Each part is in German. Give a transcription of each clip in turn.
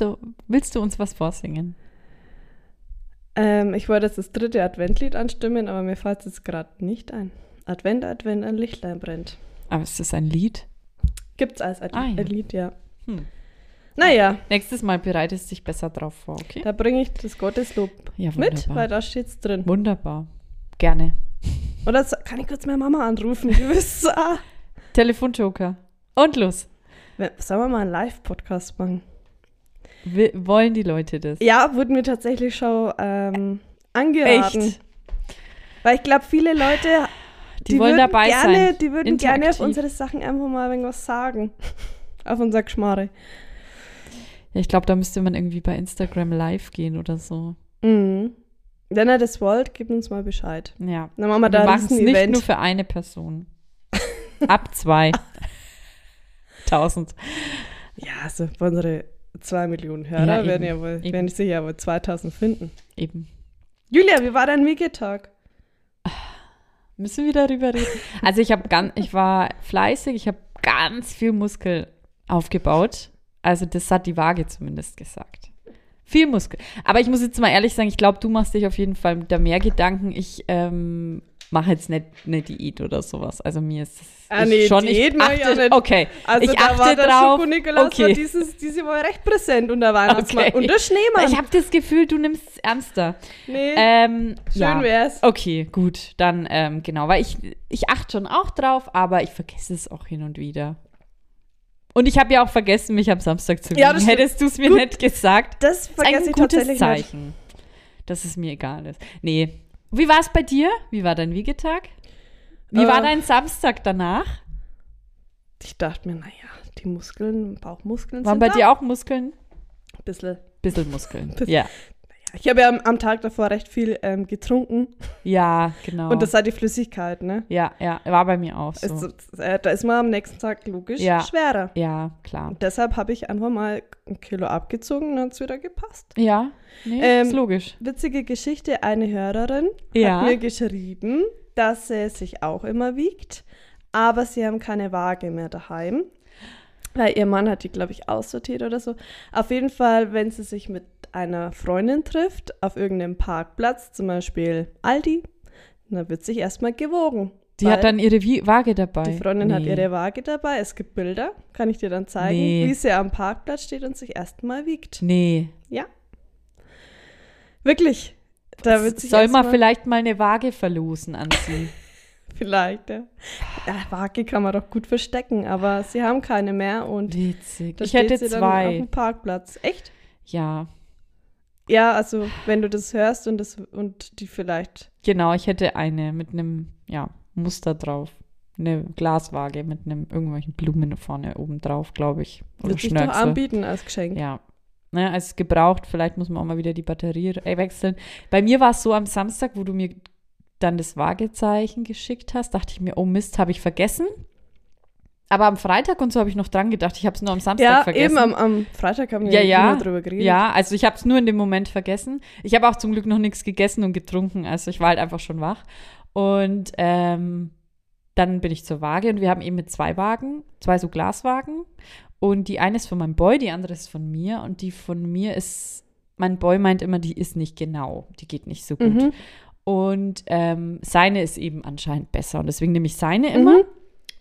willst du, willst du uns was vorsingen? Ähm, ich wollte jetzt das dritte Adventlied anstimmen, aber mir fällt es jetzt gerade nicht ein. Advent, Advent, ein Lichtlein brennt. Aber ist das ein Lied? Gibt's als Ad Ah, ja. ein Lied, ja. Hm. Naja, Nächstes Mal bereitest du dich besser drauf vor, okay? da bringe ich das Gotteslob Ja, mit, weil da steht's drin. Wunderbar. Gerne. Oder so- kann ich kurz meine Mama anrufen? Du bist so, ah. Telefonjoker. Und los. Sollen wir mal einen Live-Podcast machen? Wollen die Leute das? Ja, wurde mir tatsächlich schon ähm, angeraten. Echt? Weil ich glaube, viele Leute, Die wollen würden dabei gerne, sein. Die würden gerne auf Interaktiv. unsere Sachen einfach mal irgendwas sagen. auf unser Geschmarre. Ja, ich glaube, da müsste man irgendwie bei Instagram live gehen oder so. Mhm. Wenn ihr das wollt, gebt uns mal Bescheid. Ja. Dann machen wir Wir da ein machen es nicht nur für eine Person. Ab zwei. Tausend. Ja, also unsere zwei Millionen Hörer Ja, werden ja wohl, Eben. werden sich ja wohl 2000 finden. Eben. Julia, wie war dein Wiegetag? Müssen wir darüber reden? Also ich habe ganz, ich war fleißig, ich habe ganz viel Muskel aufgebaut. Also das hat die Waage zumindest gesagt. Viel Muskel. Aber ich muss jetzt mal ehrlich sagen, ich glaube, du machst dich auf jeden Fall da mehr Gedanken. Ich ähm, mache jetzt nicht eine Diät oder sowas. Also mir ist das Ah, nee, schon, Diät ich achte, auch nicht. Okay, Also ich da achte war der drauf. Schoko-Nikolaus Okay. war dieses, diese Woche recht präsent und der Weihnachtsmann. Okay. Und der Schneemann. Ich habe das Gefühl, du nimmst es ernster. nee, Ähm, schön ja. wär's. Okay, gut, dann ähm, genau, weil ich, ich achte schon auch drauf, aber ich vergesse es auch hin und wieder. Und ich habe ja auch vergessen, mich am Samstag zu wiegen. Ja, stimmt. Hättest du es mir Gut. nicht gesagt, Das ist vergesse ein ich gutes tatsächlich nicht. Zeichen, dass es mir egal ist. Nee. Wie war es bei dir? Wie war dein Wiegetag? Wie Äh. war dein Samstag danach? Ich dachte mir, naja, die Muskeln, Bauchmuskeln Waren bei da. dir auch Muskeln? Ein bisschen. Bisschen Muskeln. Ja. Ich habe ja am, am Tag davor recht viel ähm, getrunken. Ja, genau. Und das war die Flüssigkeit, ne? ja, ja, war bei mir auch so. Es, äh, da ist man am nächsten Tag logisch Ja. schwerer. ja, klar. Und deshalb habe ich einfach mal ein Kilo abgezogen und dann hat es wieder gepasst. Ja, nee, Ähm, ist logisch. Witzige Geschichte, eine Hörerin Ja. hat mir geschrieben, dass sie sich auch immer wiegt, aber sie haben keine Waage mehr daheim. Weil ihr Mann hat die, glaube ich, aussortiert oder so. Auf jeden Fall, wenn sie sich mit einer Freundin trifft, auf irgendeinem Parkplatz, zum Beispiel Aldi, dann wird sich erstmal gewogen. Die hat dann ihre Waage dabei. die Freundin hat Nee. ihre Waage dabei. Es gibt Bilder, kann ich dir dann zeigen, Nee. wie sie am Parkplatz steht und sich erstmal wiegt. Nee. Ja. Wirklich. Da wird sich Soll man mal- vielleicht mal eine Waage verlosen an sie? Vielleicht, ja. ja. Waage kann man doch gut verstecken, aber sie haben keine mehr und Witzig. Ich hätte sie dann auf zwei. dem Parkplatz. Echt? Ja, Ja, also wenn du das hörst und das und die vielleicht. genau. Ich hätte eine mit einem ja, Muster drauf. Eine Glaswaage mit einem irgendwelchen Blumen vorne oben drauf, glaube ich. Oder Wird sich doch anbieten als Geschenk. Ja. Ne, als gebraucht, vielleicht muss man auch mal wieder die Batterie äh, wechseln. Bei mir war es so am Samstag, wo du mir dann das Waagezeichen geschickt hast, dachte ich mir, oh Mist, habe ich vergessen. Aber am Freitag und so habe ich noch dran gedacht. Ich habe es nur am Samstag Ja, vergessen. eben am, am Freitag haben wir Ja, ja, ja. drüber geredet. Ja, also ich habe es nur in dem Moment vergessen. Ich habe auch zum Glück noch nichts gegessen und getrunken, also ich war halt einfach schon wach. Und ähm, dann bin ich zur Waage und wir haben eben mit zwei Wagen, zwei so Glaswagen. Und die eine ist von meinem Boy, die andere ist von mir. Und die von mir ist, mein Boy meint immer, die ist nicht genau, die geht nicht so gut. Mhm. Und ähm, seine ist eben anscheinend besser. Und deswegen nehme ich seine immer. Mhm.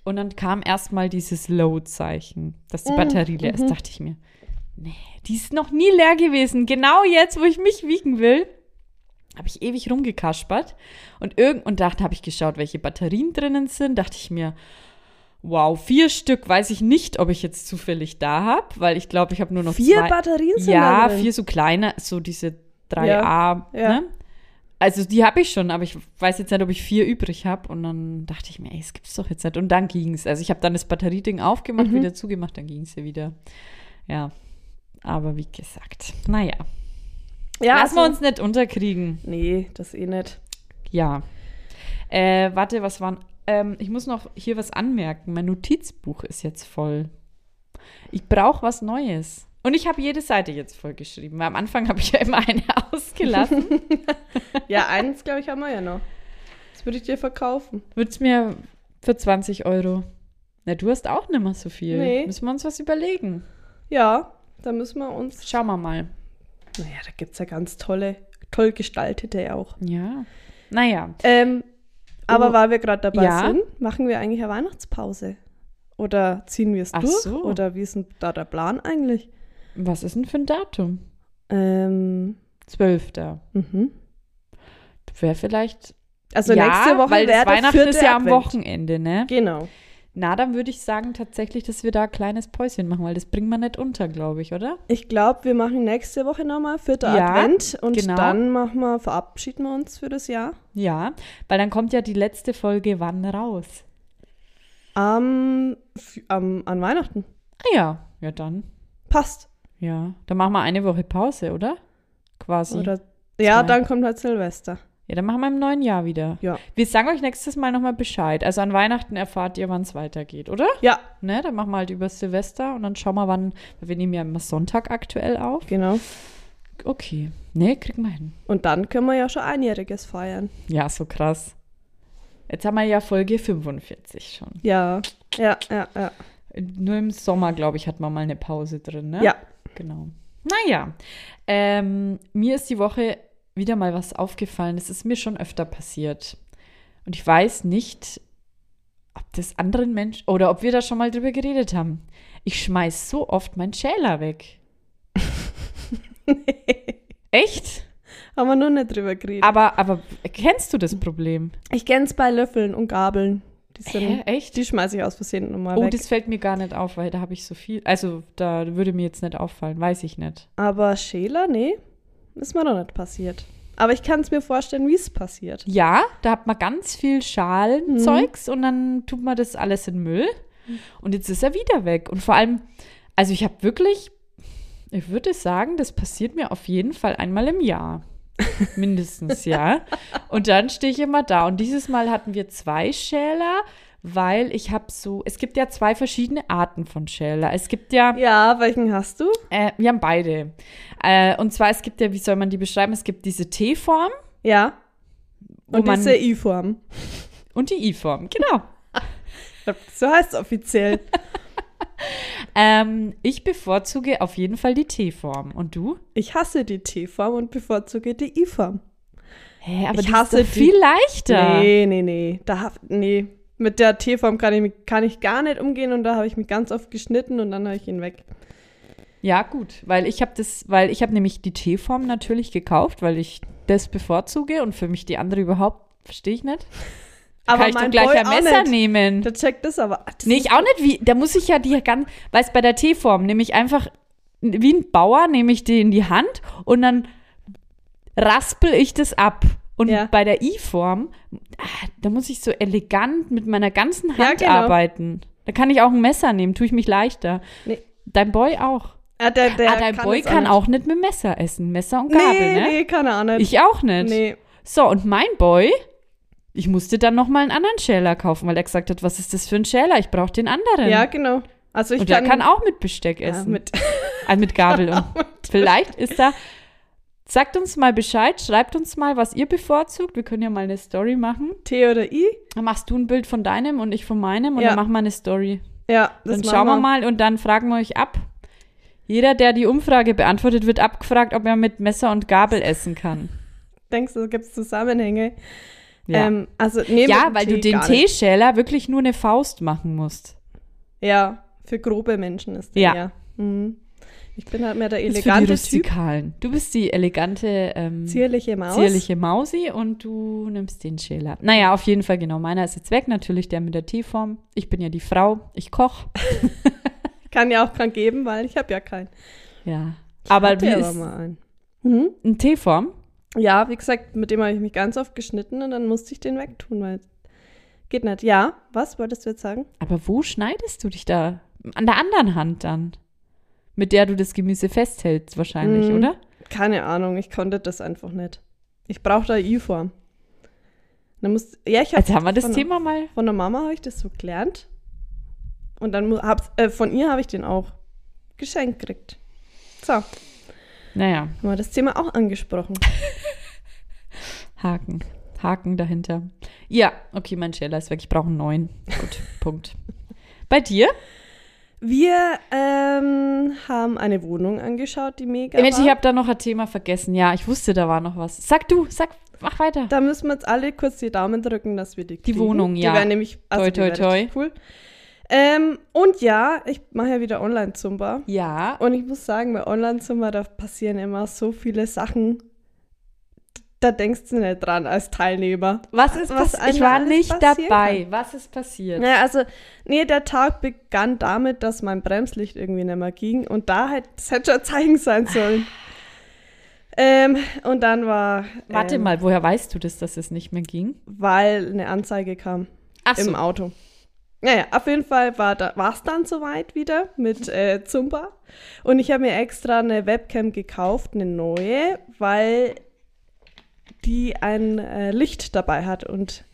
Und dann kam erstmal dieses Load-Zeichen, dass die Mhm, Batterie leer ist. mhm. Dachte ich mir, nee, die ist noch nie leer gewesen. Genau jetzt, wo ich mich wiegen will, habe ich ewig rumgekaspert. Und irgend und dachte, habe ich geschaut, welche Batterien drinnen sind. Dachte ich mir, wow, vier Stück weiß ich nicht, ob ich jetzt zufällig da habe, weil ich glaube, ich habe nur noch Vier zwei. Batterien sind Ja, vier so kleine, so diese 3A, Ja, ja. Also die habe ich schon, aber ich weiß jetzt nicht, ob ich vier übrig habe. Und dann dachte ich mir, ey, das gibt's doch jetzt nicht. Und dann ging's. Also ich habe dann das Batterieding aufgemacht, Mhm. wieder zugemacht, dann ging's ja wieder. Ja, aber wie gesagt, naja. Ja, Lassen wir also- uns nicht unterkriegen. Nee, das eh nicht. Ja. Äh, warte, was waren. Ähm, ich muss noch hier was anmerken. Mein Notizbuch ist jetzt voll. Ich brauche was Neues. Und ich habe jede Seite jetzt vollgeschrieben. Weil am Anfang habe ich ja immer eine ausgelassen. Ja, eins, glaube ich, haben wir ja noch. Das würde ich dir verkaufen. Würd's mir für 20 Euro. Na, du hast auch nicht mehr so viel. Nee. Müssen wir uns was überlegen. Ja, da müssen wir uns. Schauen wir mal. Naja, da gibt es ja ganz tolle, toll gestaltete auch. Ja. Naja. Ähm, aber Oh. weil wir gerade dabei Ja. sind, machen wir eigentlich eine Weihnachtspause. Oder ziehen wir es Ach durch? so. Oder wie ist denn da der Plan eigentlich? Was ist denn für ein Datum? Ähm, 12. mhm. Wäre vielleicht. Also ja, nächste Woche weil das wäre Weihnachten vierte ist ja am Advent. Wochenende, ne? Genau. Na, dann würde ich sagen tatsächlich, dass wir da ein kleines Päuschen machen, weil das bringen wir nicht unter, glaube ich, oder? Ich glaube, wir machen nächste Woche nochmal vierter Ja, Advent und genau. dann machen wir, verabschieden wir uns für das Jahr. Ja, weil dann kommt ja die letzte Folge wann raus? Am, f- am, an Weihnachten. Ah ja, ja dann. Passt. Ja, dann machen wir eine Woche Pause, oder? Quasi. Oder, ja, Zwei. dann kommt halt Silvester. Ja, dann machen wir im neuen Jahr wieder. Ja. Wir sagen euch nächstes Mal nochmal Bescheid. Also an Weihnachten erfahrt ihr, wann es weitergeht, oder? Ja, Ne, dann machen wir halt über Silvester und dann schauen wir, wann. weil Wir nehmen ja immer Sonntag aktuell auf. genau. Okay. Ne, kriegen wir hin. Und dann können wir ja schon Einjähriges feiern. Ja, so krass. Jetzt haben wir ja Folge 45 schon. Ja, ja, ja, ja. Nur im Sommer, glaube ich, hat man mal eine Pause drin, ne? Ja. Genau. Naja, ähm, mir ist die Woche wieder mal was aufgefallen. Das ist mir schon öfter passiert. Und ich weiß nicht, ob das anderen Menschen oder ob wir da schon mal drüber geredet haben. Ich schmeiß so oft meinen Schäler weg. Echt? Haben wir noch nicht drüber geredet. Aber, aber kennst du das Problem? ich kenn's bei Löffeln und Gabeln. Die, sind, Hä, echt? die schmeiße ich aus Versehen nochmal Oh, weg. das fällt mir gar nicht auf, weil da habe ich so viel. Also, da würde mir jetzt nicht auffallen, weiß ich nicht. Aber Schäler, nee, ist mir noch nicht passiert. Aber ich kann es mir vorstellen, wie es passiert. Ja, da hat man ganz viel Schalenzeugs und dann tut man das alles in Müll. Und jetzt ist er wieder weg. Und vor allem, also ich habe wirklich, ich würde sagen, das passiert mir auf jeden Fall einmal im Jahr. Mindestens, ja. Und dann stehe ich immer da. Und dieses Mal hatten wir zwei Schäler, weil ich habe so, es gibt ja zwei verschiedene Arten von Schäler. Es gibt ja, Ja, welchen hast du? äh, wir haben beide. Äh, und zwar, es gibt ja, wie soll man die beschreiben? Es gibt diese T-Form Ja. Und diese I-Form. und die I-Form, genau. So heißt es offiziell. Ähm, ich bevorzuge auf jeden Fall die T-Form. Und du? Ich hasse die T-Form und bevorzuge die I-Form. Hä, aber Ich hasse ist viel leichter. Nee, nee, nee. Da, nee. Mit der T-Form kann ich, kann ich gar nicht umgehen und da habe ich mich ganz oft geschnitten und dann habe ich ihn weg. Ja, gut, weil ich habe das, weil ich habe nämlich die T-Form natürlich gekauft, weil ich das bevorzuge und für mich die andere überhaupt verstehe ich nicht. Aber Kann ich doch gleich Boy ein auch Messer nicht. nehmen. Der checkt das aber. Das Nee, ich auch nicht. Wie, da muss ich ja die ganz, weißt bei der T-Form nehme ich einfach, wie ein Bauer nehme ich die in die Hand und dann raspel ich das ab. Und Ja. bei der I-Form, ah, da muss ich so elegant mit meiner ganzen Ja, Hand genau. arbeiten. Da kann ich auch ein Messer nehmen, tue ich mich leichter. Nee. Dein Boy auch. Ah, der, der ah, dein Boy das kann nicht. auch nicht mit Messer essen. Messer und Gabel, nee, ne? nee, kann er auch nicht. Ich auch nicht. Nee. So, und mein Boy, ich musste dann noch mal einen anderen Schäler kaufen, weil er gesagt hat, was ist das für ein Schäler? Ich brauche den anderen. Ja, genau. Also ich und kann, der kann auch mit Besteck ja, essen. mit, Ah, mit Gabel. Und vielleicht ist da. Sagt uns mal Bescheid, schreibt uns mal, was ihr bevorzugt. Wir können ja mal eine Story machen. T oder I. Dann machst du ein Bild von deinem und ich von meinem und Ja. dann machen wir eine Story. Ja, das Dann schauen wir mal und dann fragen wir euch ab. Jeder, der die Umfrage beantwortet, wird abgefragt, ob er mit Messer und Gabel essen kann. Denkst du, da gibt es Zusammenhänge? Ja, Ähm, also, ja weil du Tee den gar nicht. Teeschäler wirklich nur eine Faust machen musst. Ja, für grobe Menschen ist der Ja. ja. Mhm. Ich bin halt mehr der Das ist für die elegante Typ. Du bist die elegante, ähm, Zierliche Maus. zierliche Mausi und du nimmst den Schäler. Naja, auf jeden Fall genau. Meiner ist jetzt weg, natürlich der mit der Teeform. Ich bin ja die Frau, ich koche. Kann ja auch keinen geben, weil ich habe ja keinen. Ja. Aber Hatte wie aber ist mal einen. Mhm. ein Teeform? Ja, wie gesagt, mit dem habe ich mich ganz oft geschnitten und dann musste ich den wegtun, weil geht nicht. Ja, was wolltest du jetzt sagen? Aber wo schneidest du dich da? An der anderen Hand dann. Mit der du das Gemüse festhältst, wahrscheinlich, Mhm. oder? Keine Ahnung, ich konnte das einfach nicht. Ich brauche da I-Form. Dann muss, ja, ich hab Also haben wir das Thema mal. Von der Mama habe ich das so gelernt. Und dann hab's, äh, von ihr habe ich den auch geschenkt gekriegt. So, haben Naja, wir das Thema auch angesprochen. Haken. Haken dahinter. Ja, okay, mein Scheller ist weg. Ich brauche einen neuen. Gut, Punkt. Bei dir? Wir ähm, haben eine Wohnung angeschaut, die mega Mensch, ich habe da noch ein Thema vergessen. Ja, ich wusste, da war noch was. Sag du, sag, mach weiter. Da müssen wir jetzt alle kurz die Daumen drücken, dass wir die kriegen. Wohnung, ja. Die wäre nämlich also Toi, die toi, richtig cool. Ähm, und ja, ich mache ja wieder Online-Zumba. Ja. Und ich muss sagen, bei Online-Zumba, da passieren immer so viele Sachen, da denkst du nicht dran als Teilnehmer. Was ist passiert? Ich war nicht dabei. Was ist passiert? Naja, also, nee, der Tag begann damit, dass mein Bremslicht irgendwie nicht mehr ging. Und da hätte es hätte schon Zeichen sein sollen. ähm, und dann war. Warte ähm, mal, woher weißt du das, dass es nicht mehr ging? Weil eine Anzeige kam. Ach im Auto. Naja, auf jeden Fall war es dann soweit wieder mit äh, Zumba. Und ich habe mir extra eine Webcam gekauft, eine neue, weil die ein äh, Licht dabei hat. Und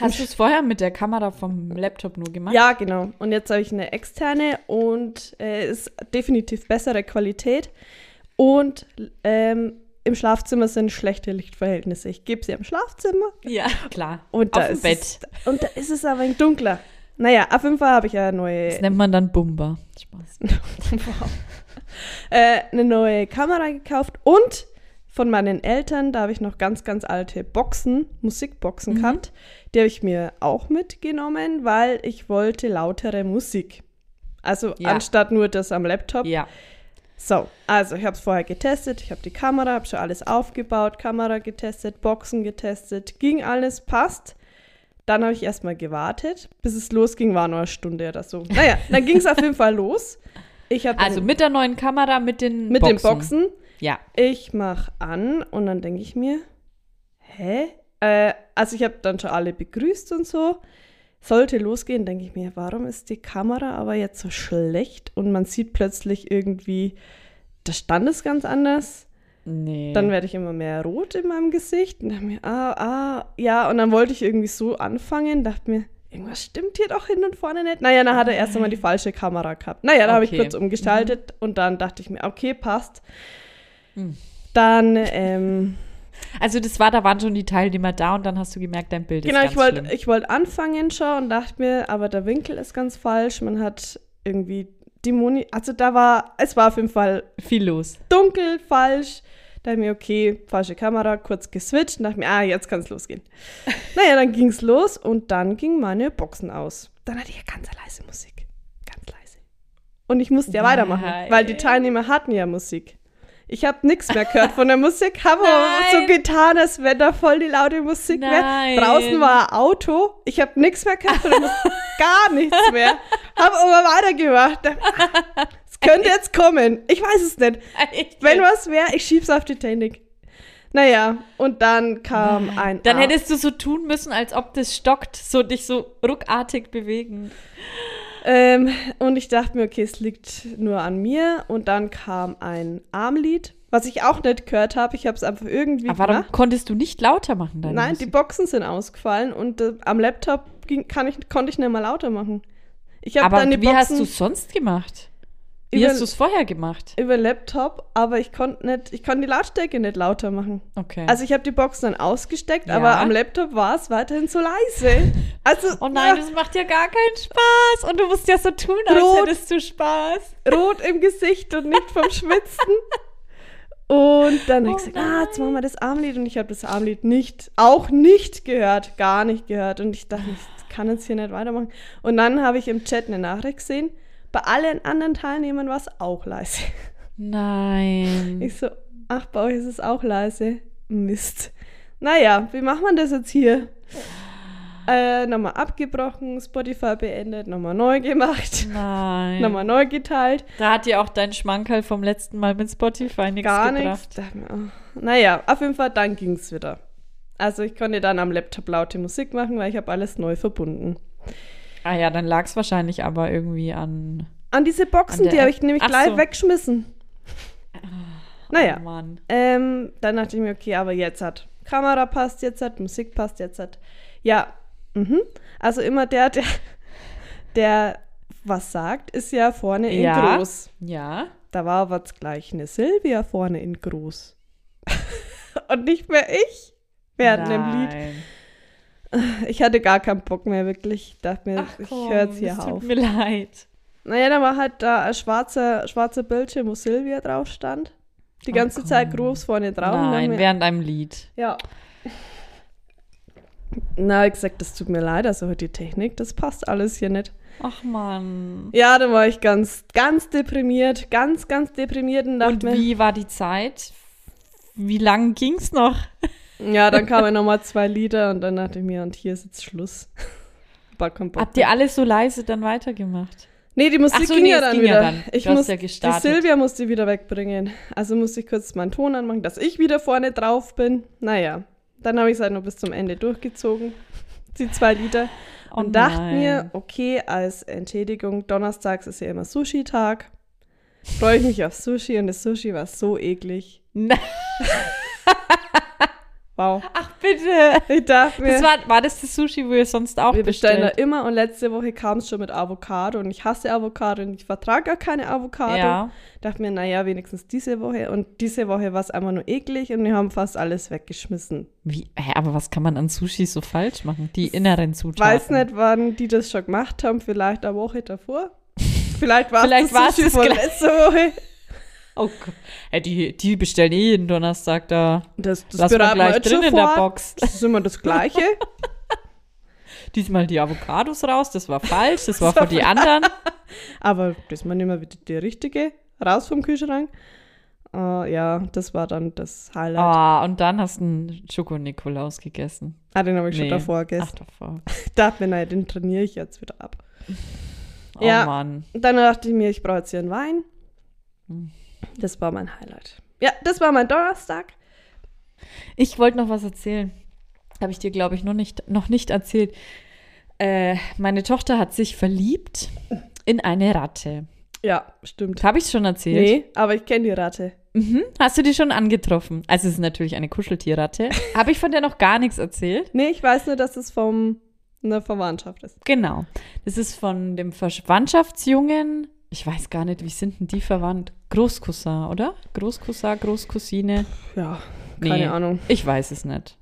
Hast du es vorher mit der Kamera vom Laptop nur gemacht? ja, genau. Und jetzt habe ich eine externe und äh, ist definitiv bessere Qualität. Und ähm, im Schlafzimmer sind schlechte Lichtverhältnisse. Ich gebe sie im Schlafzimmer Ja, klar. und da, Auf dem ist Bett. Es, und da ist es aber ein dunkler. Naja, auf jeden Fall habe ich ja eine neue Das nennt man dann Bumba. Spaß. äh, eine neue Kamera gekauft und von meinen Eltern, da habe ich noch ganz, ganz alte Boxen, Musikboxen Mhm. gehabt. Die habe ich mir auch mitgenommen, weil ich wollte lautere Musik. Also Ja. anstatt nur das am Laptop. Ja. So, also ich habe es vorher getestet, ich habe die Kamera, habe schon alles aufgebaut, Kamera getestet, Boxen getestet, ging alles, passt. Dann habe ich erstmal gewartet, bis es losging, war nur eine Stunde oder so. Naja, dann ging es auf jeden Fall los. Ich hab Also mit der neuen Kamera, mit den mit Boxen. den Boxen. Ja. Ich mache an und dann denke ich mir, hä? Äh, also ich habe dann schon alle begrüßt und so. Sollte losgehen, denke ich mir, warum ist die Kamera aber jetzt so schlecht und man sieht plötzlich irgendwie, der Stand ist ganz anders. Nee. Dann werde ich immer mehr rot in meinem Gesicht und dachte mir, ah, ah, ja. Und dann wollte ich irgendwie so anfangen, dachte mir, irgendwas stimmt hier doch hin und vorne nicht. Naja, dann hat er erst einmal die falsche Kamera gehabt. Naja, da habe ich Okay. kurz umgestaltet und dann dachte ich mir, okay, passt. Hm. Dann, ähm, also das war, da waren schon die Teilnehmer da und dann hast du gemerkt, dein Bild genau, ist ganz schlimm. ich wollte anfangen schon und dachte mir, aber der Winkel ist ganz falsch. Man hat irgendwie die Moni, also da war, es war auf jeden Fall Viel los. dunkel, falsch. Da dachte ich mir, okay, falsche Kamera, kurz geswitcht und dachte mir, ah, jetzt kann es losgehen. naja, dann ging es los und dann ging meine Boxen aus. Dann hatte ich ja ganz leise Musik. Ganz leise. Und ich musste ja Nein. weitermachen, weil die Teilnehmer hatten ja Musik. Ich habe nichts mehr gehört von der Musik, habe aber so getan, als wenn da voll die laute Musik wäre. Draußen war ein Auto, ich habe nichts mehr gehört von der Musik, gar nichts mehr. Habe aber weitergemacht. Es könnte jetzt kommen. Ich weiß es nicht. Wenn was wäre, ich schieb's auf die Technik. Naja, und dann kam ein. Dann Ar- hättest du so tun müssen, als ob das stockt, so dich so ruckartig bewegen. Ähm, und ich dachte mir, okay, es liegt nur an mir. Und dann kam ein Armlied, was ich auch nicht gehört habe. Ich habe es einfach irgendwie Aber warum gemacht. konntest du nicht lauter machen deine Nein, die Musik? Boxen sind ausgefallen und äh, am Laptop ging, kann ich, konnte ich nicht mal lauter machen. Ich habe Aber dann die wie hast Boxen du es sonst gemacht? Wie Über- hast du es vorher gemacht? über Laptop, aber ich konnte nicht, ich konnte die Lautstärke nicht lauter machen. Okay. Also ich habe die Boxen dann ausgesteckt, Ja. aber am Laptop war es weiterhin so leise. Also oh nein, ja, das macht ja gar keinen Spaß. Und du musst ja so tun, als Rot. hättest du Spaß. rot im Gesicht und nicht vom Schwitzen. Und dann habe Oh ich gesagt, ah, jetzt machen wir das Armlied. Und ich habe das Armlied nicht, auch nicht gehört, gar nicht gehört. Und ich dachte, ich kann jetzt hier nicht weitermachen. Und dann habe ich im Chat eine Nachricht gesehen. Bei allen anderen Teilnehmern war es auch leise. Nein. Ich so, ach, bei euch ist es auch leise. Mist. Naja, wie macht man das jetzt hier? Äh, nochmal abgebrochen, Spotify beendet, nochmal neu gemacht, Nein. nochmal neu geteilt. Da hat dir auch dein Schmankerl vom letzten Mal mit Spotify nichts Gar gebracht. nichts. Mir, oh. Naja, auf jeden Fall, dann ging es wieder. Also ich konnte dann am Laptop laute Musik machen, weil ich habe alles neu verbunden. Ah ja, dann lag es wahrscheinlich aber irgendwie an. An diese Boxen, An die habe ich nämlich Ach gleich so. weggeschmissen. Naja, Oh Mann. ähm, dann dachte ich mir, okay, aber jetzt hat Kamera passt, jetzt hat Musik passt, jetzt hat. Ja, mhm. also immer der, der, der was sagt, ist ja vorne in Ja. groß. Ja. Da war aber gleich eine Silvia vorne in groß. Und nicht mehr ich während dem Lied. Ich hatte gar keinen Bock mehr, wirklich. Ich dachte mir, Ach ich komm, höre jetzt hier es tut auf. mir leid. Naja, da war halt da ein schwarzer, schwarzer Bildschirm, wo Silvia drauf stand. Die Oh ganze Zeit komm. groß vorne drauf. Nein, mir, während einem Lied. ja. Na, ich gesagt, das tut mir leid, also die Technik, das passt alles hier nicht. Ach Mann. Ja, da war ich ganz, ganz deprimiert, ganz, ganz deprimiert und dachte Und mir, wie war die Zeit? Wie lang ging's noch? Ja, dann kamen nochmal zwei Lieder und dann dachte ich mir, und hier ist jetzt Schluss. Habt ihr alles so leise dann weitergemacht? Nee, die Musik so, ging nee, ja dann ging ja wieder. dann. Ich Du hast muss, ja die gestartet. Silvia musste wieder wegbringen. Also musste ich kurz meinen Ton anmachen, dass ich wieder vorne drauf bin. Naja, dann habe ich es halt noch bis zum Ende durchgezogen. Die zwei Lieder. Oh und dachte mir, okay, als Entschädigung, donnerstags ist ja immer Sushi-Tag. Freue ich mich auf Sushi und das Sushi war so eklig. Wow. Ach bitte. Ich dachte mir, Das war, war das das Sushi, wo ihr sonst auch wir bestellen da bestellt? immer und letzte Woche kam es schon mit Avocado und ich hasse Avocado und ich vertrage gar keine Avocado. Ja. Dachte mir, naja, wenigstens diese Woche. Und diese Woche war es einfach nur eklig und wir haben fast alles weggeschmissen. Wie, hä, aber was kann man an Sushi so falsch machen? Die inneren Zutaten. Weiß nicht, wann die das schon gemacht haben, vielleicht eine Woche davor. Vielleicht war es das Sushi von letzter Woche. Oh Gott. Hä, die, die bestellen eh jeden Donnerstag da. Das, das Lass wir gleich drin schon in der. Box. Das ist immer das Gleiche. Diesmal die Avocados raus, das war falsch, das war für die anderen. Aber das war immer wieder die richtige. Raus vom Kühlschrank. Äh, ja, das war dann das Highlight. Ah, und dann hast du einen Schoko-Nikolaus gegessen. Ah, den habe ich schon Nee. davor Ach, gegessen. davor. Ich dachte mir, den trainiere ich jetzt wieder ab. Oh Ja. Mann. Dann dachte ich mir, ich brauche jetzt hier einen Wein. Hm. Das war mein Highlight. Ja, das war mein Donnerstag. Ich wollte noch was erzählen. Habe ich dir, glaube ich, noch nicht, noch nicht erzählt. Äh, meine Tochter hat sich verliebt in eine Ratte. Ja, stimmt. Habe ich schon erzählt? Nee, aber ich kenne die Ratte. Mhm. Hast du die schon angetroffen? Also es ist natürlich eine Kuscheltierratte. Habe ich von der noch gar nichts erzählt? Nee, ich weiß nur, dass es vom eine Verwandtschaft ist. Genau. Das ist von dem Verwandtschaftsjungen. Ich weiß gar nicht, wie sind denn die verwandt? Großcousin, oder? Großcousin, Großcousine. Ja, keine Nee. Ahnung. Ich weiß es nicht.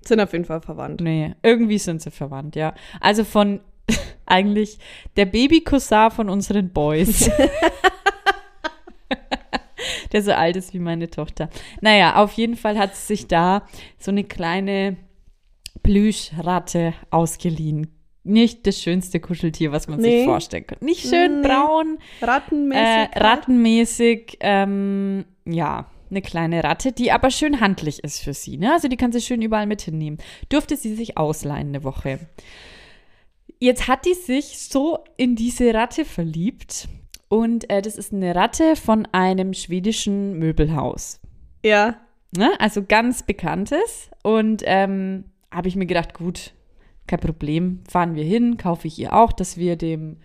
Sind auf jeden Fall verwandt. Nee, irgendwie sind sie verwandt, ja. Also von eigentlich der Baby-Cousin von unseren Boys. der so alt ist wie meine Tochter. Naja, auf jeden Fall hat sie sich da so eine kleine Plüschratte ausgeliehen. Nicht das schönste Kuscheltier, was man Nee. sich vorstellen kann. Nicht schön Nee. braun, Rattenmäßig. äh, rattenmäßig, ähm, ja, eine kleine Ratte, die aber schön handlich ist für sie. Ne? Also die kann sie schön überall mit hinnehmen. Durfte sie sich ausleihen eine Woche. Jetzt hat die sich so in diese Ratte verliebt. Und äh, das ist eine Ratte von einem schwedischen Möbelhaus. Ja. Ne? Also ganz bekanntes. Und ähm, habe ich mir gedacht, gut, kein Problem, fahren wir hin, kaufe ich ihr auch, dass wir dem,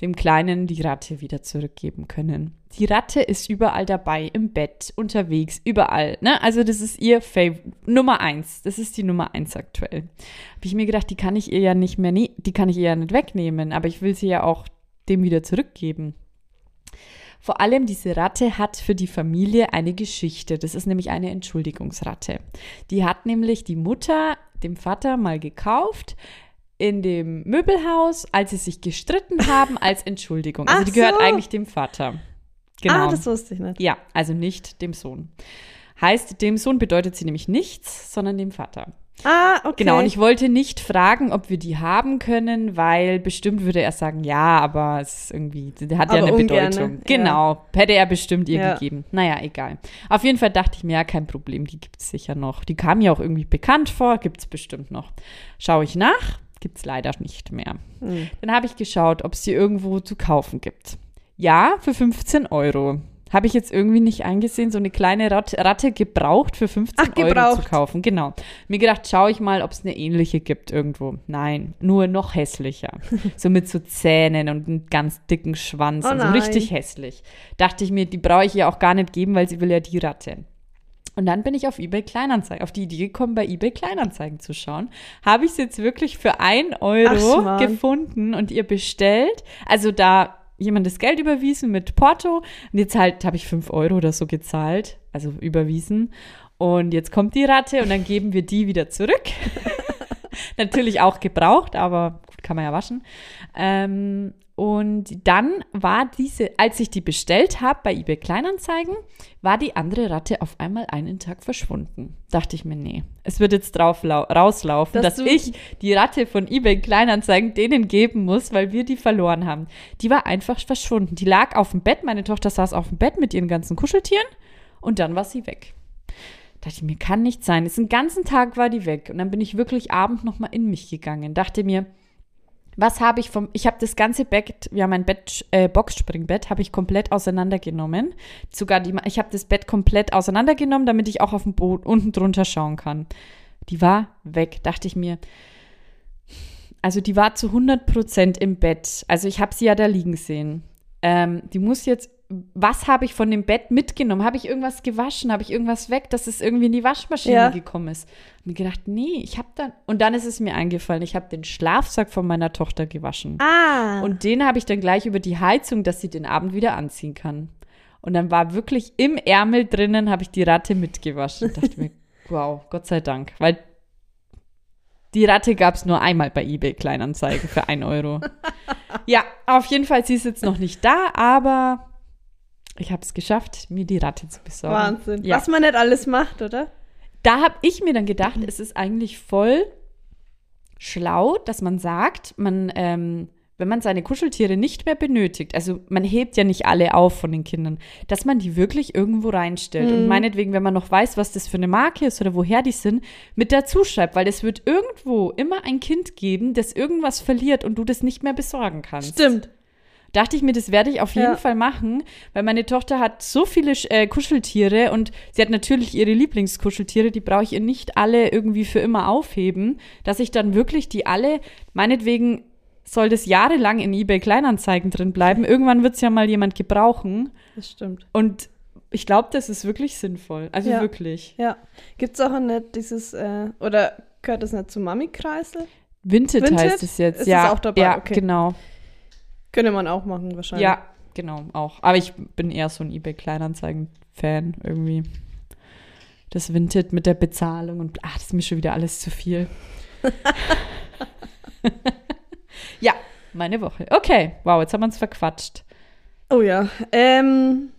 dem Kleinen die Ratte wieder zurückgeben können. Die Ratte ist überall dabei, im Bett, unterwegs, überall. Ne? Also das ist ihr Fav Nummer eins. Das ist die Nummer eins aktuell. Habe ich mir gedacht, die kann ich ihr ja nicht mehr, ne die kann ich ihr ja nicht wegnehmen, aber ich will sie ja auch dem wieder zurückgeben. Vor allem diese Ratte hat für die Familie eine Geschichte. Das ist nämlich eine Entschuldigungsratte. Die hat nämlich die Mutter dem Vater mal gekauft in dem Möbelhaus, als sie sich gestritten haben, als Entschuldigung. Also die gehört so. eigentlich dem Vater. Genau. Ah, das wusste ich nicht. ja, also nicht dem Sohn. Heißt, dem Sohn bedeutet sie nämlich nichts, sondern dem Vater. Ah, okay. Genau, und ich wollte nicht fragen, ob wir die haben können, weil bestimmt würde er sagen, ja, aber es ist irgendwie, der hat ja Aber eine ungerne, Bedeutung. ja. Genau, hätte er bestimmt ihr Ja. gegeben. Naja, egal. Auf jeden Fall dachte ich mir, ja, kein Problem, die gibt es sicher noch. Die kam mir auch irgendwie bekannt vor, gibt es bestimmt noch. Schaue ich nach, gibt es leider nicht mehr. Hm. Dann habe ich geschaut, ob es sie irgendwo zu kaufen gibt. Ja, für 15 Euro. Habe ich jetzt irgendwie nicht eingesehen, so eine kleine Rat Ratte gebraucht für 15 Ach, Euro zu gebraucht. kaufen. Genau. Mir gedacht, schaue ich mal, ob es eine ähnliche gibt irgendwo. Nein, nur noch hässlicher. so mit so Zähnen und einem ganz dicken Schwanz. Oh und so nein. richtig hässlich. Dachte ich mir, die brauche ich ihr auch gar nicht geben, weil sie will ja die Ratte. Und dann bin ich auf eBay Kleinanzeigen, auf die Idee gekommen, bei eBay Kleinanzeigen zu schauen. Habe ich es jetzt wirklich für ein Euro Ach, gefunden und ihr bestellt. Also da jemand das Geld überwiesen mit Porto. Und jetzt halt habe ich fünf Euro oder so gezahlt, also überwiesen. Und jetzt kommt die Ratte und dann geben wir die wieder zurück. Natürlich auch gebraucht, aber gut, kann man ja waschen. Ähm, und dann war diese, als ich die bestellt habe bei eBay Kleinanzeigen, war die andere Ratte auf einmal einen Tag verschwunden. Dachte ich mir, nee, es wird jetzt drauf lau- rauslaufen, Dass dass, ich die Ratte von eBay Kleinanzeigen denen geben muss, weil wir die verloren haben. Die war einfach verschwunden. Die lag auf dem Bett, meine Tochter saß auf dem Bett mit ihren ganzen Kuscheltieren und dann war sie weg. Dachte ich mir, kann nicht sein. Den ganzen Tag war die weg. Und dann bin ich wirklich abend nochmal in mich gegangen. Dachte mir, was habe ich vom, ich habe das ganze Bett, wir haben ein Bett, äh, Boxspringbett, habe ich komplett auseinandergenommen. Sogar die, ich habe das Bett komplett auseinandergenommen, damit ich auch auf dem Boden unten drunter schauen kann. Die war weg, dachte ich mir. Also die war zu 100 Prozent im Bett. Also ich habe sie ja da liegen sehen. Ähm, die muss jetzt, was habe ich von dem Bett mitgenommen? Habe ich irgendwas gewaschen? Habe ich irgendwas weg, dass es irgendwie in die Waschmaschine Ja. gekommen ist? Und mir gedacht, nee, ich habe dann, und dann ist es mir eingefallen, ich habe den Schlafsack von meiner Tochter gewaschen. Ah. Und den habe ich dann gleich über die Heizung, dass sie den Abend wieder anziehen kann. Und dann war wirklich im Ärmel drinnen, habe ich die Ratte mitgewaschen. Und dachte mir, wow, Gott sei Dank. Weil die Ratte gab es nur einmal bei eBay Kleinanzeigen für 1 Euro. ja, auf jeden Fall, sie ist jetzt noch nicht da, aber ich habe es geschafft, mir die Ratte zu besorgen. Wahnsinn. Ja. Was man nicht alles macht, oder? Da habe ich mir dann gedacht, es ist eigentlich voll schlau, dass man sagt, man, ähm, wenn man seine Kuscheltiere nicht mehr benötigt, also man hebt ja nicht alle auf von den Kindern, dass man die wirklich irgendwo reinstellt. Und meinetwegen, wenn man noch weiß, was das für eine Marke ist oder woher die sind, mit dazu schreibt, weil es wird irgendwo immer ein Kind geben, das irgendwas verliert und du das nicht mehr besorgen kannst Stimmt. Dachte ich mir, das werde ich auf jeden Ja. Fall machen, weil meine Tochter hat so viele äh, Kuscheltiere und sie hat natürlich ihre Lieblingskuscheltiere, die brauche ich ihr nicht alle irgendwie für immer aufheben, dass ich dann wirklich die alle, meinetwegen soll das jahrelang in eBay Kleinanzeigen drin bleiben. Irgendwann wird es ja mal jemand gebrauchen Das stimmt. und ich glaube, das ist wirklich sinnvoll. Also Ja. wirklich. Ja. Gibt es auch nicht dieses, äh, oder gehört das nicht zum Mami-Kreisel? Vinted, Vinted? heißt es jetzt. Ist ja, auch dabei? ja Okay. genau. Könnte man auch machen, wahrscheinlich. Ja, genau, auch. Aber ich bin eher so ein eBay Kleinanzeigen-Fan irgendwie. Das Vinted mit der Bezahlung und ach, das ist mir schon wieder alles zu viel. ja, meine Woche. Okay, wow, jetzt haben wir uns verquatscht. Oh ja. Ähm,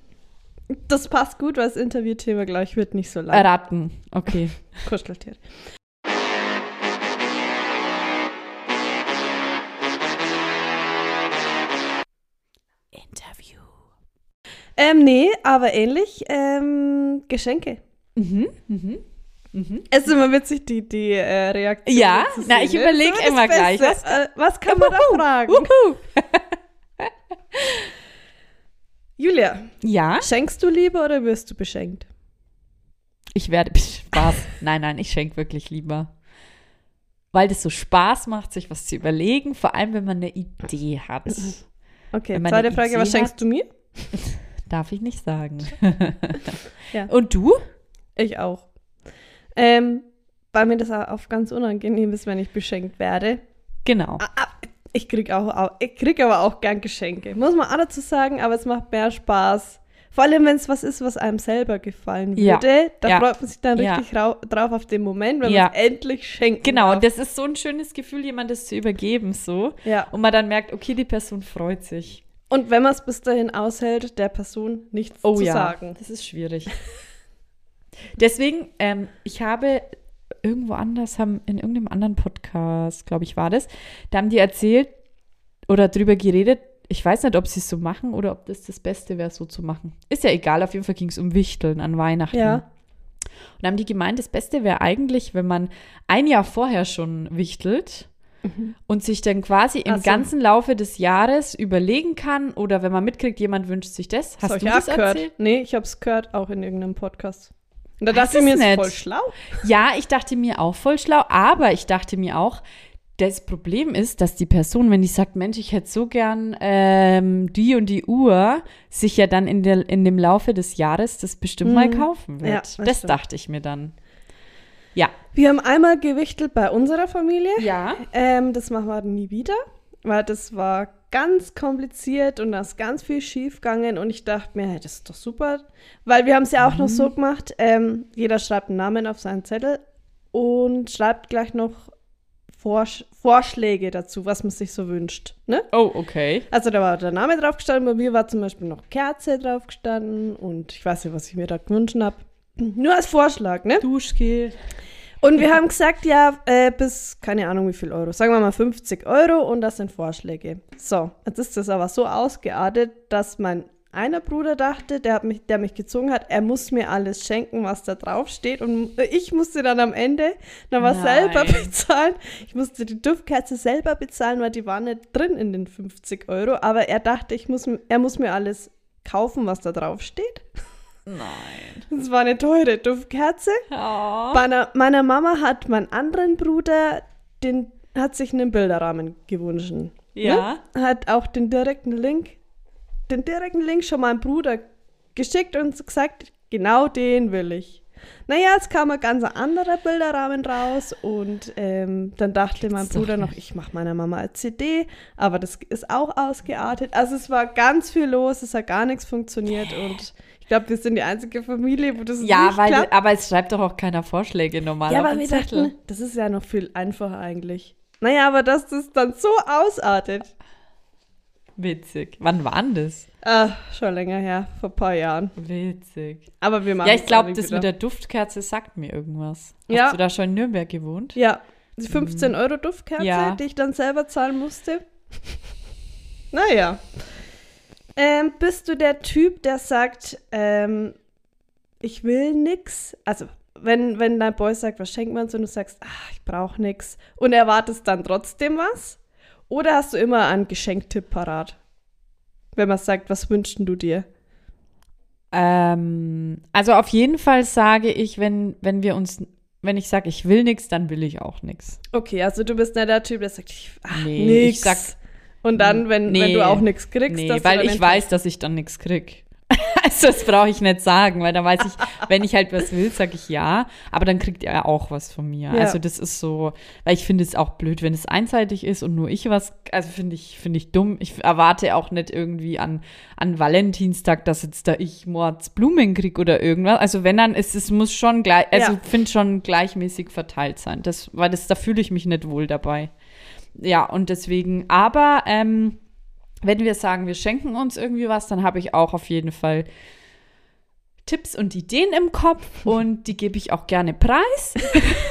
das passt gut, weil das Interviewthema, glaube ich, wird nicht so lang. Erraten. Okay. Kuscheltier. Ähm, nee, aber ähnlich. Ähm, Geschenke. Mhm, mhm. Mhm. Es ist immer witzig, die, die äh, Reaktion. Ja? zu Na, sehen, ich ne? überleg Das ist immer gleich, was- Äh, was kann man da fragen? Wuhu. Julia, Ja, schenkst du lieber oder wirst du beschenkt? ich werde. Spaß. Nein, nein, ich schenke wirklich lieber. Weil das so Spaß macht, sich was zu überlegen, vor allem wenn man eine Idee hat. Okay, zweite Frage, was Idee schenkst hat- du mir? Darf ich nicht sagen. Ja. Und du? Ich auch. Ähm, weil mir das auch ganz unangenehm ist, wenn ich beschenkt werde. Genau. Ah, ah, Ich krieg, auch, auch, ich krieg aber auch gern Geschenke. Muss man auch dazu sagen, aber es macht mehr Spaß. Vor allem, wenn es was ist, was einem selber gefallen Ja. würde. Da Ja. freut man sich dann Ja. richtig rau- drauf auf den Moment, wenn Ja. man es endlich schenkt. Genau, darf. das ist so ein schönes Gefühl, jemandes zu übergeben, so. Ja. Und man dann merkt, okay, die Person freut sich. Und wenn man es bis dahin aushält, der Person nichts Oh zu ja, sagen. das ist schwierig. Deswegen, ähm, ich habe irgendwo anders, haben in irgendeinem anderen Podcast, glaube ich, war das, da haben die erzählt oder drüber geredet, ich weiß nicht, ob sie es so machen oder ob das das Beste wäre, so zu machen. Ist ja egal, auf jeden Fall ging es um Wichteln an Weihnachten. Ja. Und haben die gemeint, das Beste wäre eigentlich, wenn man ein Jahr vorher schon wichtelt und sich dann quasi im so. ganzen Laufe des Jahres überlegen kann oder wenn man mitkriegt, jemand wünscht sich das. Hast Hast du das gehört? erzählt? Nee, ich habe es gehört, auch in irgendeinem Podcast. Und da Das dachte ich mir, ist voll schlau. Ja, ich dachte mir auch voll schlau, aber ich dachte mir auch, das Problem ist, dass die Person, wenn die sagt, Mensch, ich hätte so gern ähm, die und die Uhr, sich ja dann in, der, in dem Laufe des Jahres das bestimmt mal Mhm. kaufen wird. Ja, das das stimmt. dachte ich mir dann. Ja. Wir haben einmal gewichtelt bei unserer Familie. Ja. Ähm, das machen wir nie wieder, weil das war ganz kompliziert und da ist ganz viel schief gegangen und ich dachte mir, hey, das ist doch super, weil wir haben es ja auch noch so gemacht, ähm, jeder schreibt einen Namen auf seinen Zettel und schreibt gleich noch Vorsch Vorschläge dazu, was man sich so wünscht. Ne? Oh, okay. Also da war der Name drauf gestanden, bei mir war zum Beispiel noch Kerze drauf gestanden und ich weiß nicht, was ich mir da gewünscht habe. Nur als Vorschlag, ne? Duschgel. Und wir haben gesagt, ja, äh, bis, keine Ahnung wie viel Euro, sagen wir mal 50 Euro und das sind Vorschläge. So, jetzt ist das aber so ausgeartet, dass mein einer Bruder dachte, der, hat mich, der mich gezogen hat, er muss mir alles schenken, was da drauf steht. Und ich musste dann am Ende noch was Nein. selber bezahlen. Ich musste die Duftkerze selber bezahlen, weil die war nicht drin in den 50 Euro. Aber er dachte, ich muss, er muss mir alles kaufen, was da drauf steht. Nein. Das war eine teure Duftkerze. Oh. Meiner, meiner Mama hat mein anderen Bruder, den hat sich einen Bilderrahmen gewünscht. Ja. Ne? Hat auch den direkten Link, den direkten Link schon meinem Bruder geschickt und gesagt, genau den will ich. Naja, es kam ein ganz anderer Bilderrahmen raus und ähm, dann dachte mein Gibt's doch Bruder noch, ich mache meiner Mama eine CD, aber das ist auch ausgeartet. Also es war ganz viel los, es hat gar nichts funktioniert und glaube, wir sind die einzige Familie, wo das Ja, nicht weil, klappt. aber es schreibt doch auch keiner Vorschläge normal Ja, aber wir Zettel. dachten, das ist ja noch viel einfacher eigentlich. Naja, aber dass das dann so ausartet. Witzig. Wann war denn das? Ah, schon länger her, vor ein paar Jahren. Witzig. Aber wir machen Ja, ich glaube, das wieder. mit der Duftkerze sagt mir irgendwas. Hast Ja. du da schon in Nürnberg gewohnt? Ja, die 15 Euro Duftkerze, Ja. die ich dann selber zahlen musste. naja. Ähm, bist du der Typ, der sagt, ähm, ich will nix? Also, wenn, wenn dein Boy sagt, was schenkt man uns und du sagst, ach, ich brauche nix und erwartest dann trotzdem was? Oder hast du immer einen Geschenktipp parat? Wenn man sagt, was wünschst du dir? Ähm, also auf jeden Fall sage ich, wenn, wenn wir uns, wenn ich sage, ich will nichts, dann will ich auch nichts. Okay, also du bist nicht der Typ, der sagt, ich, ach, Nee, nix. ich sag- und dann, wenn, wenn Nee. du auch nichts kriegst, Nee, weil ich weiß, dass ich dann nichts krieg. Also das brauche ich nicht sagen, weil dann weiß ich, wenn ich halt was will, sage ich ja, aber dann kriegt er auch was von mir. Ja. Also das ist so, weil ich finde es auch blöd, wenn es einseitig ist und nur ich was, also finde ich, finde ich dumm. Ich erwarte auch nicht irgendwie an, an Valentinstag, dass jetzt da ich Mords Blumen krieg oder irgendwas. Also wenn dann ist es muss schon gleich, also Ja. finde schon gleichmäßig verteilt sein. Das, weil das, da fühle ich mich nicht wohl dabei. Ja, und deswegen, aber ähm, wenn wir sagen, wir schenken uns irgendwie was, dann habe ich auch auf jeden Fall Tipps und Ideen im Kopf und die gebe ich auch gerne preis,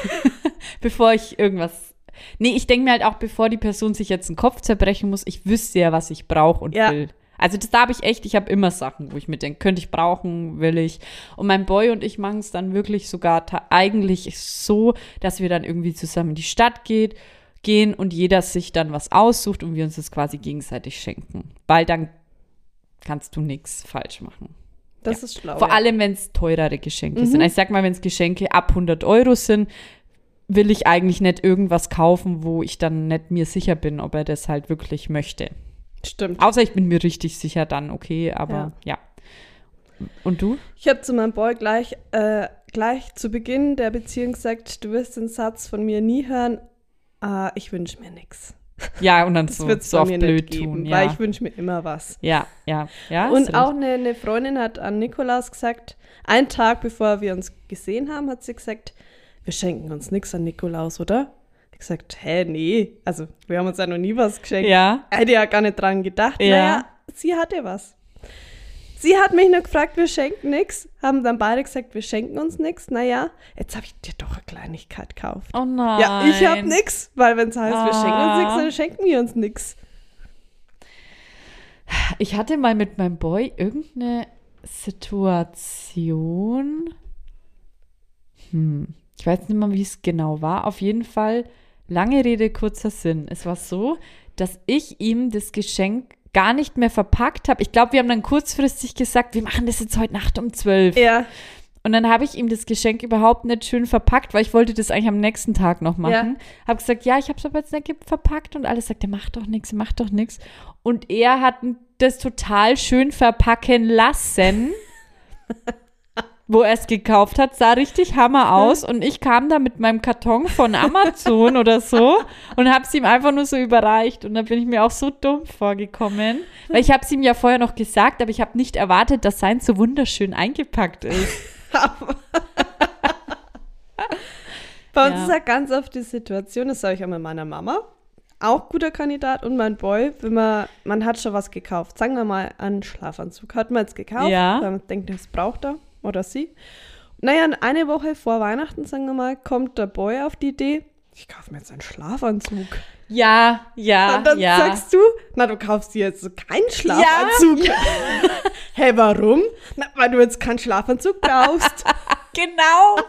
bevor ich irgendwas. Nee, ich denke mir halt auch, bevor die Person sich jetzt einen Kopf zerbrechen muss, ich wüsste ja, was ich brauche und Ja. will. Also das da habe ich echt, ich habe immer Sachen, wo ich mir denke, könnte ich brauchen, will ich. Und mein Boy und ich machen es dann wirklich sogar eigentlich so, dass wir dann irgendwie zusammen in die Stadt geht, gehen und jeder sich dann was aussucht und wir uns das quasi gegenseitig schenken. Weil dann kannst du nichts falsch machen. Das ist schlau. Vor ja. allem, wenn es teurere Geschenke Mhm. sind. Ich sag mal, wenn es Geschenke ab 100 Euro sind, will ich eigentlich nicht irgendwas kaufen, wo ich dann nicht mir sicher bin, ob er das halt wirklich möchte. Stimmt. Außer ich bin mir richtig sicher, dann okay, aber ja. Und du? Ich habe zu meinem Boy gleich, äh, gleich zu Beginn der Beziehung gesagt, du wirst den Satz von mir nie hören, ah, ich wünsche mir nichts. Ja, und dann Das so, wird es so mir blöd geben, tun. weil Ja. ich wünsche mir immer was. ja, ja, ja. Und auch eine, eine Freundin hat an Nikolaus gesagt, einen Tag bevor wir uns gesehen haben, hat sie gesagt, wir schenken uns nichts an Nikolaus, oder? Ich gesagt, hä, nee. Also, wir haben uns ja noch nie was geschenkt. Ja. Hätte ja gar nicht dran gedacht. Ja. Naja, sie hatte was. Sie hat mich nur gefragt, wir schenken nichts. Haben dann beide gesagt, wir schenken uns nichts. Naja, jetzt habe ich dir doch eine Kleinigkeit gekauft. Oh nein. Ja, ich habe nichts, weil wenn es heißt, wir schenken uns nichts, Ah. dann schenken wir uns nichts. Ich hatte mal mit meinem Boy irgendeine Situation. Hm, ich weiß nicht mehr, wie es genau war. Auf jeden Fall, lange Rede, kurzer Sinn. Es war so, dass ich ihm das Geschenk gar nicht mehr verpackt habe. Ich glaube, wir haben dann kurzfristig gesagt, wir machen das jetzt heute Nacht um zwölf. Ja, Und dann habe ich ihm das Geschenk überhaupt nicht schön verpackt, weil ich wollte das eigentlich am nächsten Tag noch machen. Ja. Habe gesagt, ja, ich habe es aber jetzt nicht verpackt und alles sagt, er macht doch nichts, macht doch nichts. Und er hat das total schön verpacken lassen. wo er es gekauft hat, sah richtig Hammer aus und ich kam da mit meinem Karton von Amazon oder so und habe es ihm einfach nur so überreicht und dann bin ich mir auch so dumm vorgekommen, weil ich habe es ihm ja vorher noch gesagt, aber ich habe nicht erwartet, dass sein so wunderschön eingepackt ist. Bei uns Ja. ist ja ganz oft die Situation, das sage ich auch mit meiner Mama, auch guter Kandidat und mein Boy, wenn man, man hat schon was gekauft. Sagen wir mal, einen Schlafanzug hat man jetzt gekauft, Ja. man denkt, das braucht er oder sie. Naja, eine Woche vor Weihnachten, sagen wir mal, kommt der Boy auf die Idee, ich kaufe mir jetzt einen Schlafanzug. Ja, ja, und dann ja. sagst du, na, du kaufst dir jetzt keinen Schlafanzug. Hä, hey, warum? Na, weil du jetzt keinen Schlafanzug brauchst. genau.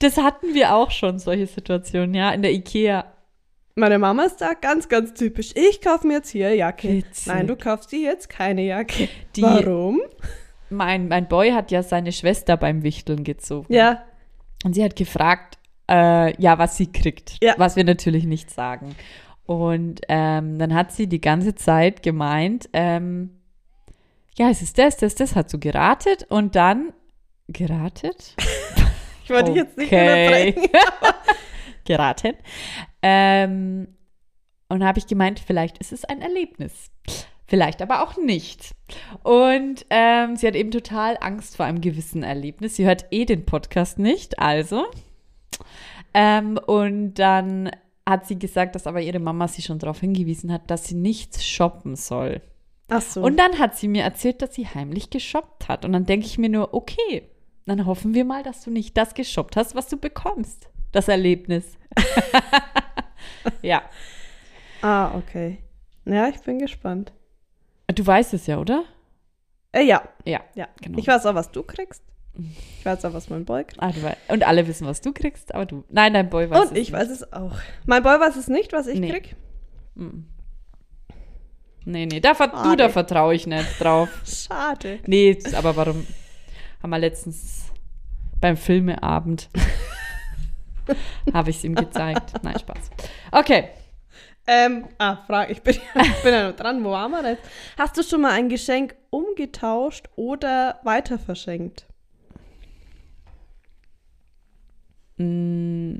Das hatten wir auch schon, solche Situationen, ja, in der Ikea. Meine Mama ist da ganz, ganz typisch. Ich kaufe mir jetzt hier eine Jacke. Witzig. Nein, du kaufst dir jetzt keine Jacke. Die- Warum? Mein, mein Boy hat ja seine Schwester beim Wichteln gezogen. Ja, Und sie hat gefragt, äh, ja, was sie kriegt. Ja. Was wir natürlich nicht sagen. Und ähm, dann hat sie die ganze Zeit gemeint, ähm, ja, es ist das, das, das, hat so geratet und dann geratet? ich wollte dich jetzt nicht Okay. unterbrechen. geraten. Ähm, und habe ich gemeint, vielleicht ist es ein Erlebnis. Vielleicht aber auch nicht. Und ähm, sie hat eben total Angst vor einem gewissen Erlebnis. Sie hört eh den Podcast nicht, also. Ähm, und dann hat sie gesagt, dass aber ihre Mama sie schon darauf hingewiesen hat, dass sie nichts shoppen soll. Ach so. Und dann hat sie mir erzählt, dass sie heimlich geshoppt hat. Und dann denke ich mir nur, okay, dann hoffen wir mal, dass du nicht das geshoppt hast, was du bekommst. Das Erlebnis. ja. ah, okay. Ja, ich bin gespannt. Du weißt es ja, oder? Äh, ja, Ja, ja. genau. Ich weiß auch, was du kriegst. Ich weiß auch, was mein Boy kriegt. Ah, und alle wissen, was du kriegst, aber du. Nein, dein Boy weiß es Und ich nicht. weiß es auch. Mein Boy weiß es nicht, was ich Nee. krieg. Nee, nee, da, ver du, Schade. da vertraue ich nicht drauf. Schade. Nee, aber warum? Haben wir letztens beim Filmeabend habe ich es ihm gezeigt. Nein, Spaß. Okay. Ähm, ah, Frage, ich bin, ich bin ja noch dran. Wo waren wir denn? Hast du schon mal ein Geschenk umgetauscht oder weiter verschenkt? Mm,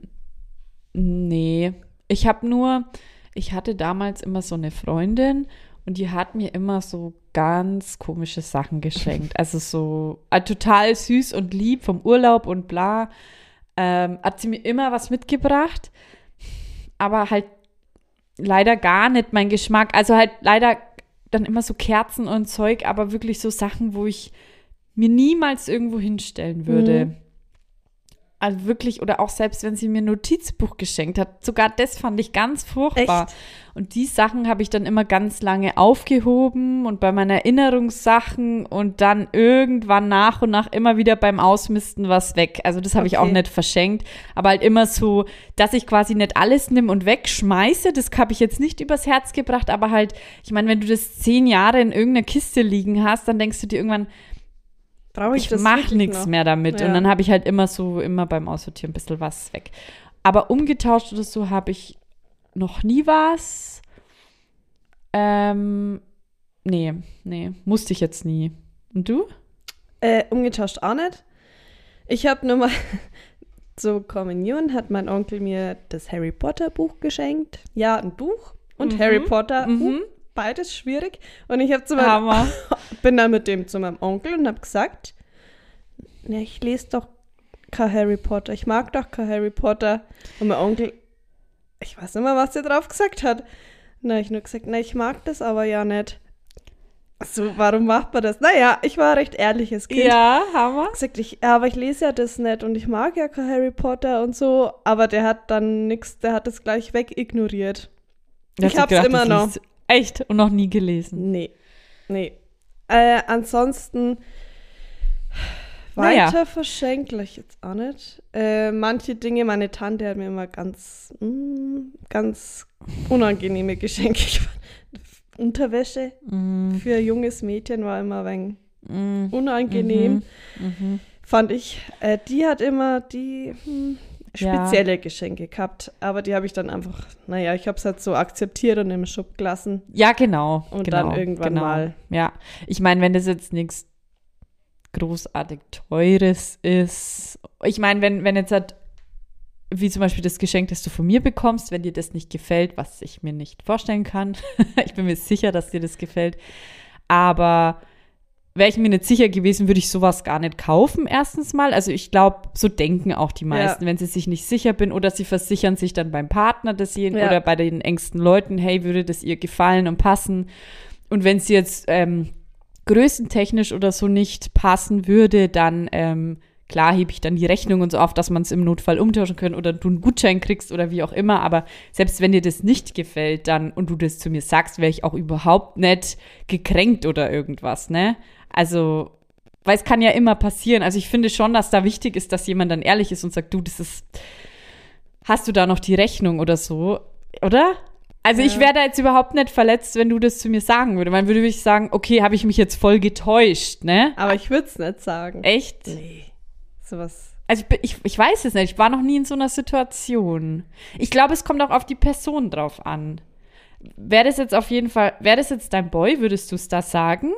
Nee. Ich habe nur, ich hatte damals immer so eine Freundin und die hat mir immer so ganz komische Sachen geschenkt. Also so äh, total süß und lieb vom Urlaub und bla. Ähm, hat sie mir immer was mitgebracht, aber halt leider gar nicht mein Geschmack. Also halt leider dann immer so Kerzen und Zeug, aber wirklich so Sachen, wo ich mir niemals irgendwo hinstellen würde. Mhm. Also wirklich, oder auch selbst wenn sie mir ein Notizbuch geschenkt hat, sogar das fand ich ganz furchtbar. Echt? Und die Sachen habe ich dann immer ganz lange aufgehoben und bei meinen Erinnerungssachen und dann irgendwann nach und nach immer wieder beim Ausmisten was weg. Also das habe ich auch Okay. nicht verschenkt, aber halt immer so, dass ich quasi nicht alles nimm und wegschmeiße. Das habe ich jetzt nicht übers Herz gebracht, aber halt, ich meine, wenn du das zehn Jahre in irgendeiner Kiste liegen hast, dann denkst du dir irgendwann, Brauche ich das mache wirklich nichts noch? mehr damit. Ja. Und dann habe ich halt immer so, immer beim Aussortieren ein bisschen was weg. Aber umgetauscht oder so habe ich noch nie was. Ähm, nee, nee, musste ich jetzt nie. Und du? Äh, umgetauscht auch nicht. Ich habe nur mal zur Kommunion hat mein Onkel mir das Harry Potter Buch geschenkt. Ja, ein Buch und Mhm. Harry Potter. Mhm. Beides schwierig. Und ich habe zu meinem, bin dann mit dem zu meinem Onkel und habe gesagt, ja, ich lese doch kein Harry Potter. Ich mag doch kein Harry Potter. Und mein Onkel, ich weiß nicht mehr, was er drauf gesagt hat. Na, ich nur gesagt, na, ich mag das aber ja nicht. So, warum macht man das? Naja, ich war ein recht ehrliches Kind. Ja, Hammer. gesagt, ich, ja, aber ich lese ja das nicht und ich mag ja kein Harry Potter und so, aber der hat dann nichts, der hat das gleich wegignoriert. Da Ich hab's gedacht, immer noch. Echt? Und noch nie gelesen. Nee, nee. Äh, ansonsten Naja. weiter verschenkt, gleich jetzt auch nicht. Äh, manche Dinge, meine Tante hat mir immer ganz, mm, ganz unangenehme Geschenke. Unterwäsche Mm, für ein junges Mädchen war immer ein mm, unangenehm. mhm. fand ich. Äh, die hat immer die hm, Ja. spezielle Geschenke gehabt. Aber die habe ich dann einfach, naja, ich habe es halt so akzeptiert und im Schub gelassen. Ja, genau. Und genau, dann irgendwann genau. mal. Ja, ich meine, wenn das jetzt nichts großartig Teures ist. Ich meine, wenn, wenn jetzt halt, wie zum Beispiel das Geschenk, das du von mir bekommst, wenn dir das nicht gefällt, was ich mir nicht vorstellen kann. ich bin mir sicher, dass dir das gefällt. Aber wäre ich mir nicht sicher gewesen, würde ich sowas gar nicht kaufen, erstens mal. Also ich glaube, so denken auch die meisten, wenn sie sich nicht sicher bin oder sie versichern sich dann beim Partner desjenigen Ja. oder bei den engsten Leuten, hey, würde das ihr gefallen und passen. Und wenn sie jetzt ähm, größentechnisch oder so nicht passen würde, dann ähm, klar hebe ich dann die Rechnung und so auf, dass man es im Notfall umtauschen können oder du einen Gutschein kriegst oder wie auch immer. Aber selbst wenn dir das nicht gefällt, dann und du das zu mir sagst, wäre ich auch überhaupt nicht gekränkt oder irgendwas, ne? Also, weil es kann ja immer passieren. Also ich finde schon, dass da wichtig ist, dass jemand dann ehrlich ist und sagt, du, das ist, hast du da noch die Rechnung oder so, oder? Also ich Ja. wäre da jetzt überhaupt nicht verletzt, wenn du das zu mir sagen würdest. Man würde wirklich sagen, okay, habe ich mich jetzt voll getäuscht, ne? Aber ich würde es nicht sagen. Echt? Nee. Sowas. Also ich, ich, ich weiß es nicht. Ich war noch nie in so einer Situation. Ich glaube, es kommt auch auf die Person drauf an. Wäre das jetzt auf jeden Fall, wäre das jetzt dein Boy, würdest du es da sagen?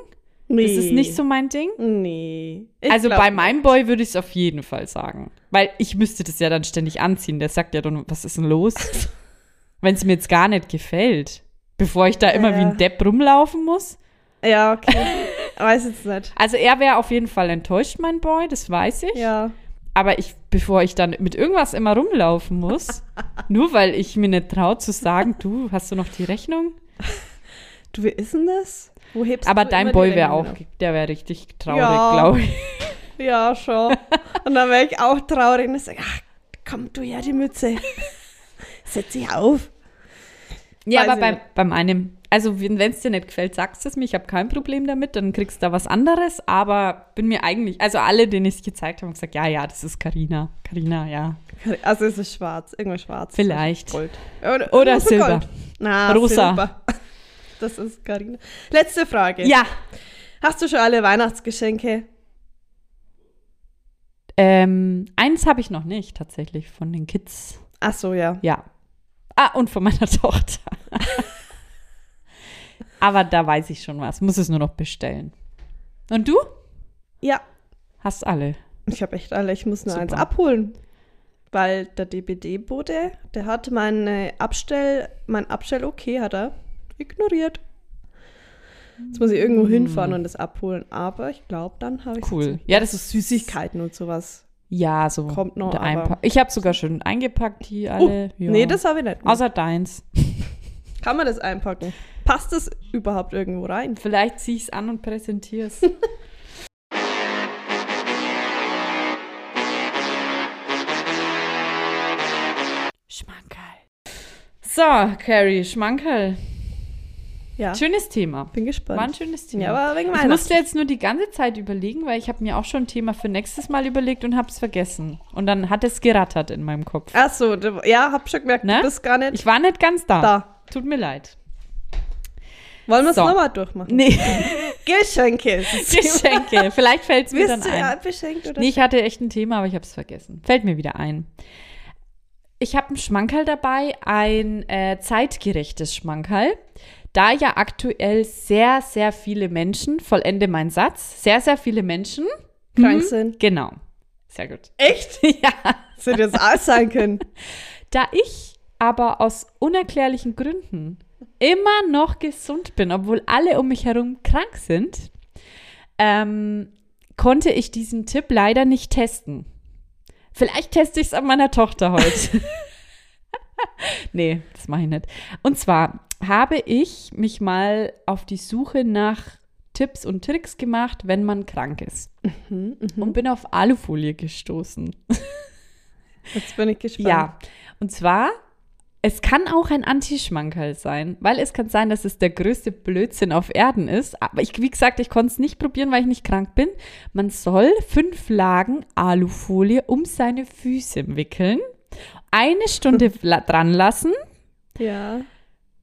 Nee. Das ist nicht so mein Ding. Nee. Ich also bei meinem Boy würde ich es auf jeden Fall sagen. Weil ich müsste das ja dann ständig anziehen. Der sagt ja dann, was ist denn los? Wenn es mir jetzt gar nicht gefällt. Bevor ich da immer wie Ja. ein Depp rumlaufen muss. Ja, okay. Weiß jetzt nicht. Also er wäre auf jeden Fall enttäuscht, mein Boy, das weiß ich. Ja. Aber ich, bevor ich dann mit irgendwas immer rumlaufen muss, nur weil ich mir nicht traue zu sagen, du, hast du noch die Rechnung? Du, wie ist denn das? Wo hebst Aber du dein Boy wäre auch, der wäre richtig traurig, Ja. glaube ich. Ja, schon. Und dann wäre ich auch traurig und sage, ach, komm, du ja die Mütze. Setz dich auf. Ja, Weiß aber beim, nicht. beim einem, also wenn es dir nicht gefällt, sagst du es mir, ich habe kein Problem damit, dann kriegst du da was anderes, aber bin mir eigentlich, also alle, denen ich es gezeigt habe, haben gesagt, ja, ja, das ist Karina. Karina, ja. Also es ist schwarz, irgendwas schwarz. Vielleicht. Gold. Oder, Oder Silber. Gold. Na, Rosa. Silber. Das ist Karina. Letzte Frage. Ja. Hast du schon alle Weihnachtsgeschenke? Ähm, eins habe ich noch nicht, tatsächlich, von den Kids. Ach so, ja. Ja. Ah, und von meiner Tochter. Aber da weiß ich schon was. Muss es nur noch bestellen. Und du? Ja, Hast alle. ich habe echt alle. Ich muss nur Super. eins abholen. Weil der DPD-Bote, der hat meine Abstell, mein Abstell-Okay hat er ignoriert. Jetzt muss ich irgendwo hinfahren und das abholen. Aber ich glaube, dann habe ich. Cool. Ja, das ist süß. Süßigkeiten und sowas. Ja, so. Kommt noch, Einpack- Ich habe sogar schon eingepackt, die alle. ja. Oh, Nee, das habe ich nicht. Außer deins. Kann man das einpacken? Passt das überhaupt irgendwo rein? Vielleicht zieh ich es an und präsentiere es. Schmankerl. So, Carrie, Schmankerl. Ja, Schönes Thema. bin gespannt. War ein schönes Thema. ja, aber wegen ich musste jetzt nur die ganze Zeit überlegen, weil ich habe mir auch schon ein Thema für nächstes Mal überlegt und habe es vergessen. Und dann hat es gerattert in meinem Kopf. Ach so, ja, hab schon gemerkt, Ne? du bist gar nicht Ich war nicht ganz da. da. Tut mir leid. Wollen wir es So. nochmal durchmachen? Nee, Geschenke. Geschenke. Vielleicht fällt es mir Wirst dann du ein. ja beschenkt oder? Nee, ich hatte echt ein Thema, aber ich habe es vergessen. Fällt mir wieder ein. Ich habe ein Schmankerl dabei, ein äh, zeitgerechtes Schmankerl. Da ja aktuell sehr, sehr viele Menschen, vollende mein Satz, sehr, sehr viele Menschen, krank sind. genau, sehr gut. Echt? ja, Das hätte jetzt alles sein können. da ich aber aus unerklärlichen Gründen immer noch gesund bin, obwohl alle um mich herum krank sind, ähm, konnte ich diesen Tipp leider nicht testen. Vielleicht teste ich es an meiner Tochter heute. nee, das mache ich nicht. Und zwar habe ich mich mal auf die Suche nach Tipps und Tricks gemacht, wenn man krank ist. Und bin auf Alufolie gestoßen. Jetzt bin ich gespannt. Ja, und zwar, es kann auch ein Antischmankerl sein, weil es kann sein, dass es der größte Blödsinn auf Erden ist. Aber ich, wie gesagt, ich konnte es nicht probieren, weil ich nicht krank bin. Man soll fünf Lagen Alufolie um seine Füße wickeln, eine Stunde dran lassen, Ja.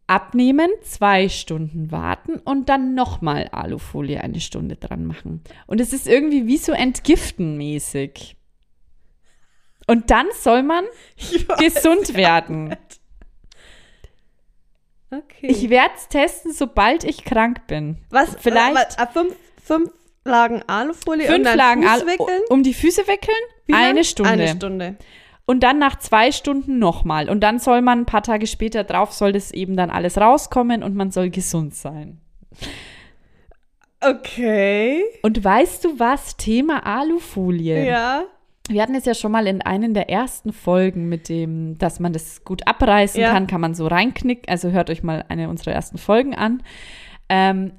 Abnehmen, zwei Stunden warten und dann nochmal Alufolie eine Stunde dran machen. Und es ist irgendwie wie so entgiftenmäßig. Und dann soll man gesund werden. nicht. Okay. Ich werde es testen, sobald ich krank bin. Was? vielleicht- Äh, fünf, fünf Lagen Alufolie und Fünf dann Lagen Fuß Alu wickeln? um die Füße wickeln, Wie lang? eine Stunde. Eine Stunde. Und dann nach zwei Stunden nochmal. Und dann soll man ein paar Tage später drauf, soll das eben dann alles rauskommen und man soll gesund sein. Okay. Und weißt du was? Thema Alufolie. Ja. Wir hatten es ja schon mal in einen der ersten Folgen mit dem, dass man das gut abreißen Ja. kann, kann man so reinknicken. Also hört euch mal eine unserer ersten Folgen an. Ähm,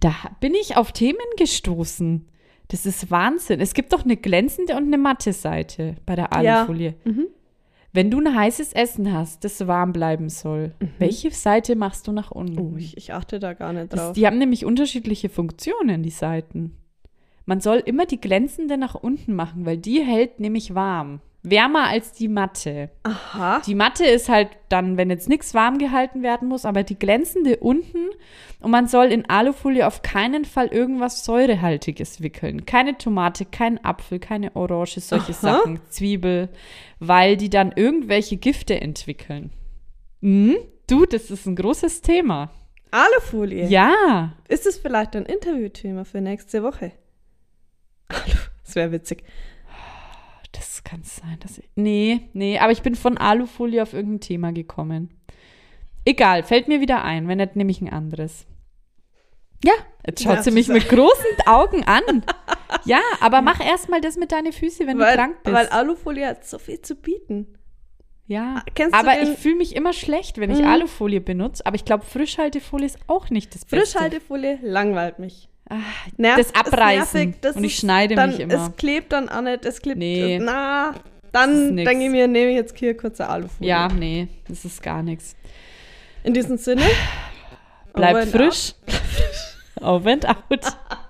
da bin ich auf Themen gestoßen. Das ist Wahnsinn. Es gibt doch eine glänzende und eine matte Seite bei der Ja. Alufolie. Mhm. Wenn du ein heißes Essen hast, das warm bleiben soll, welche Seite machst du nach unten? Oh, ich, ich achte da gar nicht das, drauf. die haben nämlich unterschiedliche Funktionen, die Seiten. Man soll immer die glänzende nach unten machen, weil die hält nämlich warm. Wärmer als die matte. Aha. Die matte ist halt dann, wenn jetzt nichts warm gehalten werden muss, aber die glänzende unten. Und man soll in Alufolie auf keinen Fall irgendwas Säurehaltiges wickeln. Keine Tomate, kein Apfel, keine Orange, solche Aha. Sachen, Zwiebel, weil die dann irgendwelche Gifte entwickeln. Mhm. Du, das ist ein großes Thema. Alufolie. Ja. Ist es vielleicht ein Interviewthema für nächste Woche? Alu. Das wäre witzig. Das kann sein, dass ich. Nee, nee, aber ich bin von Alufolie auf irgendein Thema gekommen. Egal, fällt mir wieder ein, wenn nicht, nehme ich ein anderes. Ja, jetzt schaut Ja, sie mich mit großen Augen an. Ja, aber mach erst mal das mit deinen Füßen, wenn weil, du krank bist. weil Alufolie hat so viel zu bieten. ja, Kennst du aber ich fühle mich immer schlecht, wenn ich Mhm. Alufolie benutze. Aber ich glaube, Frischhaltefolie ist auch nicht das Beste. Frischhaltefolie langweilt mich. Nervt, das Abreißen. nervig, das und ich schneide dann, mich immer. Es klebt dann auch nicht, es klebt. Nee. Na, dann denke ich mir, nehme ich jetzt hier kurze Alufolie. Ja, nee, das ist gar nichts. In diesem Sinne. Bleib over and frisch. Over and out.